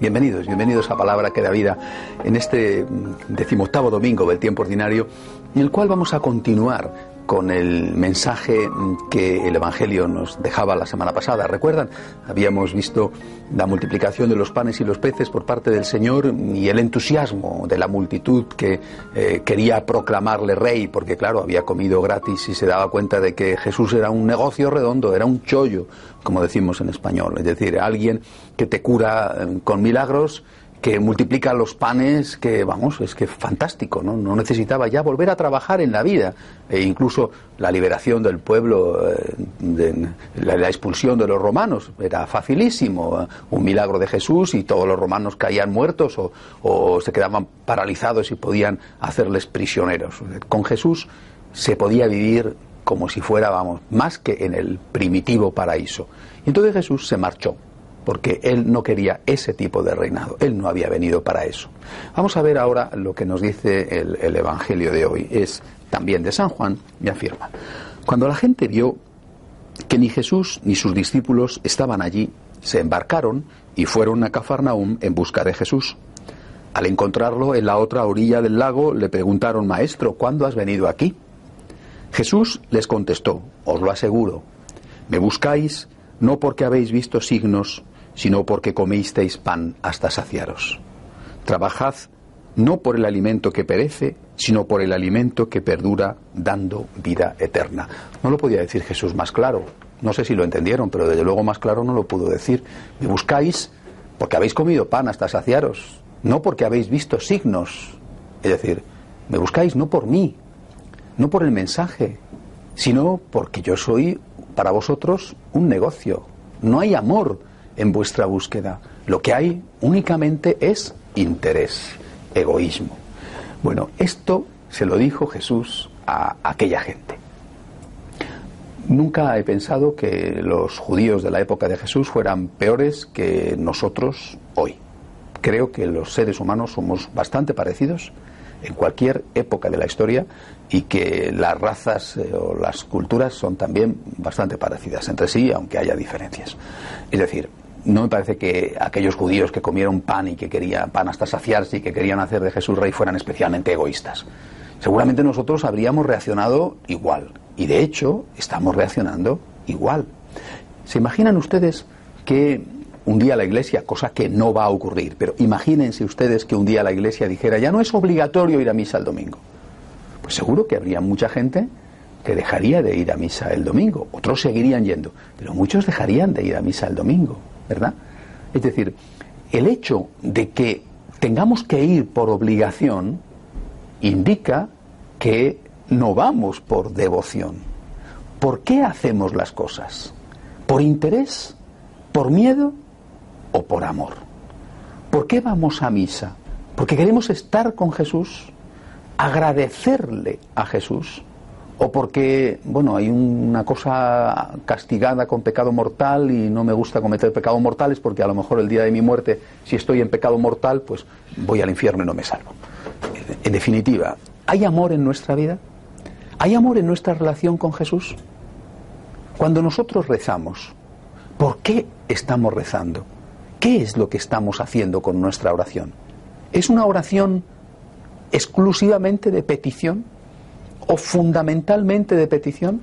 Bienvenidos, bienvenidos a Palabra que da vida en este decimoctavo domingo del tiempo ordinario, en el cual vamos a continuar con el mensaje que el Evangelio nos dejaba la semana pasada. ¿Recuerdan? Habíamos visto la multiplicación de los panes y los peces por parte del Señor y el entusiasmo de la multitud que eh, quería proclamarle rey, porque claro, había comido gratis y se daba cuenta de que Jesús era un negocio redondo, era un chollo, como decimos en español, es decir, alguien que te cura eh, con milagros que multiplica los panes, que vamos, es que fantástico, ¿no? No necesitaba ya volver a trabajar en la vida, e incluso la liberación del pueblo, eh, la, la, expulsión de los romanos, era facilísimo, un milagro de Jesús y todos los romanos caían muertos o, o se quedaban paralizados y podían hacerles prisioneros. Con Jesús se podía vivir como si fuera, vamos, más que en el primitivo paraíso. Y entonces Jesús se marchó porque él no quería ese tipo de reinado, él no había venido para eso. Vamos a ver ahora lo que nos dice el, el Evangelio de hoy, es también de San Juan, y afirma, cuando la gente vio que ni Jesús ni sus discípulos estaban allí, se embarcaron y fueron a Cafarnaúm en busca de Jesús. Al encontrarlo en la otra orilla del lago, le preguntaron, Maestro, ¿cuándo has venido aquí? Jesús les contestó, os lo aseguro, me buscáis no porque habéis visto signos, sino porque comisteis pan hasta saciaros. Trabajad no por el alimento que perece, sino por el alimento que perdura, dando vida eterna. No lo podía decir Jesús más claro. No sé si lo entendieron, pero desde luego más claro no lo pudo decir. Me buscáis porque habéis comido pan hasta saciaros, no porque habéis visto signos. Es decir, me buscáis no por mí, no por el mensaje, sino porque yo soy para vosotros un negocio. No hay amor en vuestra búsqueda. Lo que hay únicamente es interés, egoísmo. Bueno, esto se lo dijo Jesús a aquella gente. Nunca he pensado que los judíos de la época de Jesús fueran peores que nosotros hoy. Creo que los seres humanos somos bastante parecidos en cualquier época de la historia y que las razas eh, o las culturas son también bastante parecidas entre sí, aunque haya diferencias. Es decir, no me parece que aquellos judíos que comieron pan y que querían pan hasta saciarse y que querían hacer de Jesús rey fueran especialmente egoístas. Seguramente nosotros habríamos reaccionado igual y de hecho estamos reaccionando igual. ¿Se imaginan ustedes que un día la iglesia, cosa que no va a ocurrir, pero imagínense ustedes que un día la iglesia dijera ya no es obligatorio ir a misa el domingo? Pues seguro que habría mucha gente que dejaría de ir a misa el domingo, otros seguirían yendo, pero muchos dejarían de ir a misa el domingo. ¿Verdad? Es decir, el hecho de que tengamos que ir por obligación indica que no vamos por devoción. ¿Por qué hacemos las cosas? ¿Por interés? ¿Por miedo? ¿O por amor? ¿Por qué vamos a misa? ¿Porque queremos estar con Jesús? ¿Agradecerle a Jesús? O porque, bueno, hay una cosa castigada con pecado mortal y no me gusta cometer pecados mortales porque a lo mejor el día de mi muerte, si estoy en pecado mortal, pues voy al infierno y no me salvo. En definitiva, ¿hay amor en nuestra vida? ¿Hay amor en nuestra relación con Jesús? Cuando nosotros rezamos, ¿por qué estamos rezando? ¿Qué es lo que estamos haciendo con nuestra oración? ¿Es una oración exclusivamente de petición? O fundamentalmente de petición,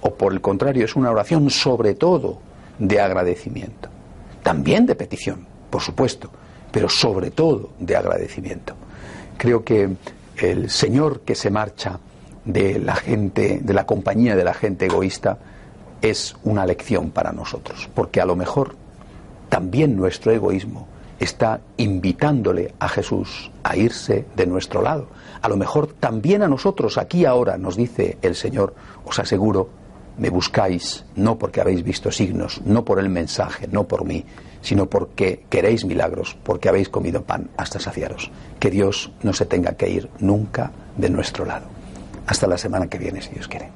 o por el contrario es una oración sobre todo de agradecimiento, también de petición, por supuesto, pero sobre todo de agradecimiento. Creo que el Señor que se marcha de la gente, de la compañía de la gente egoísta, es una lección para nosotros, porque a lo mejor también nuestro egoísmo está invitándole a Jesús a irse de nuestro lado. A lo mejor también a nosotros, aquí ahora, nos dice el Señor, os aseguro, me buscáis no porque habéis visto signos, no por el mensaje, no por mí, sino porque queréis milagros, porque habéis comido pan hasta saciaros. Que Dios no se tenga que ir nunca de nuestro lado. Hasta la semana que viene, si Dios quiere.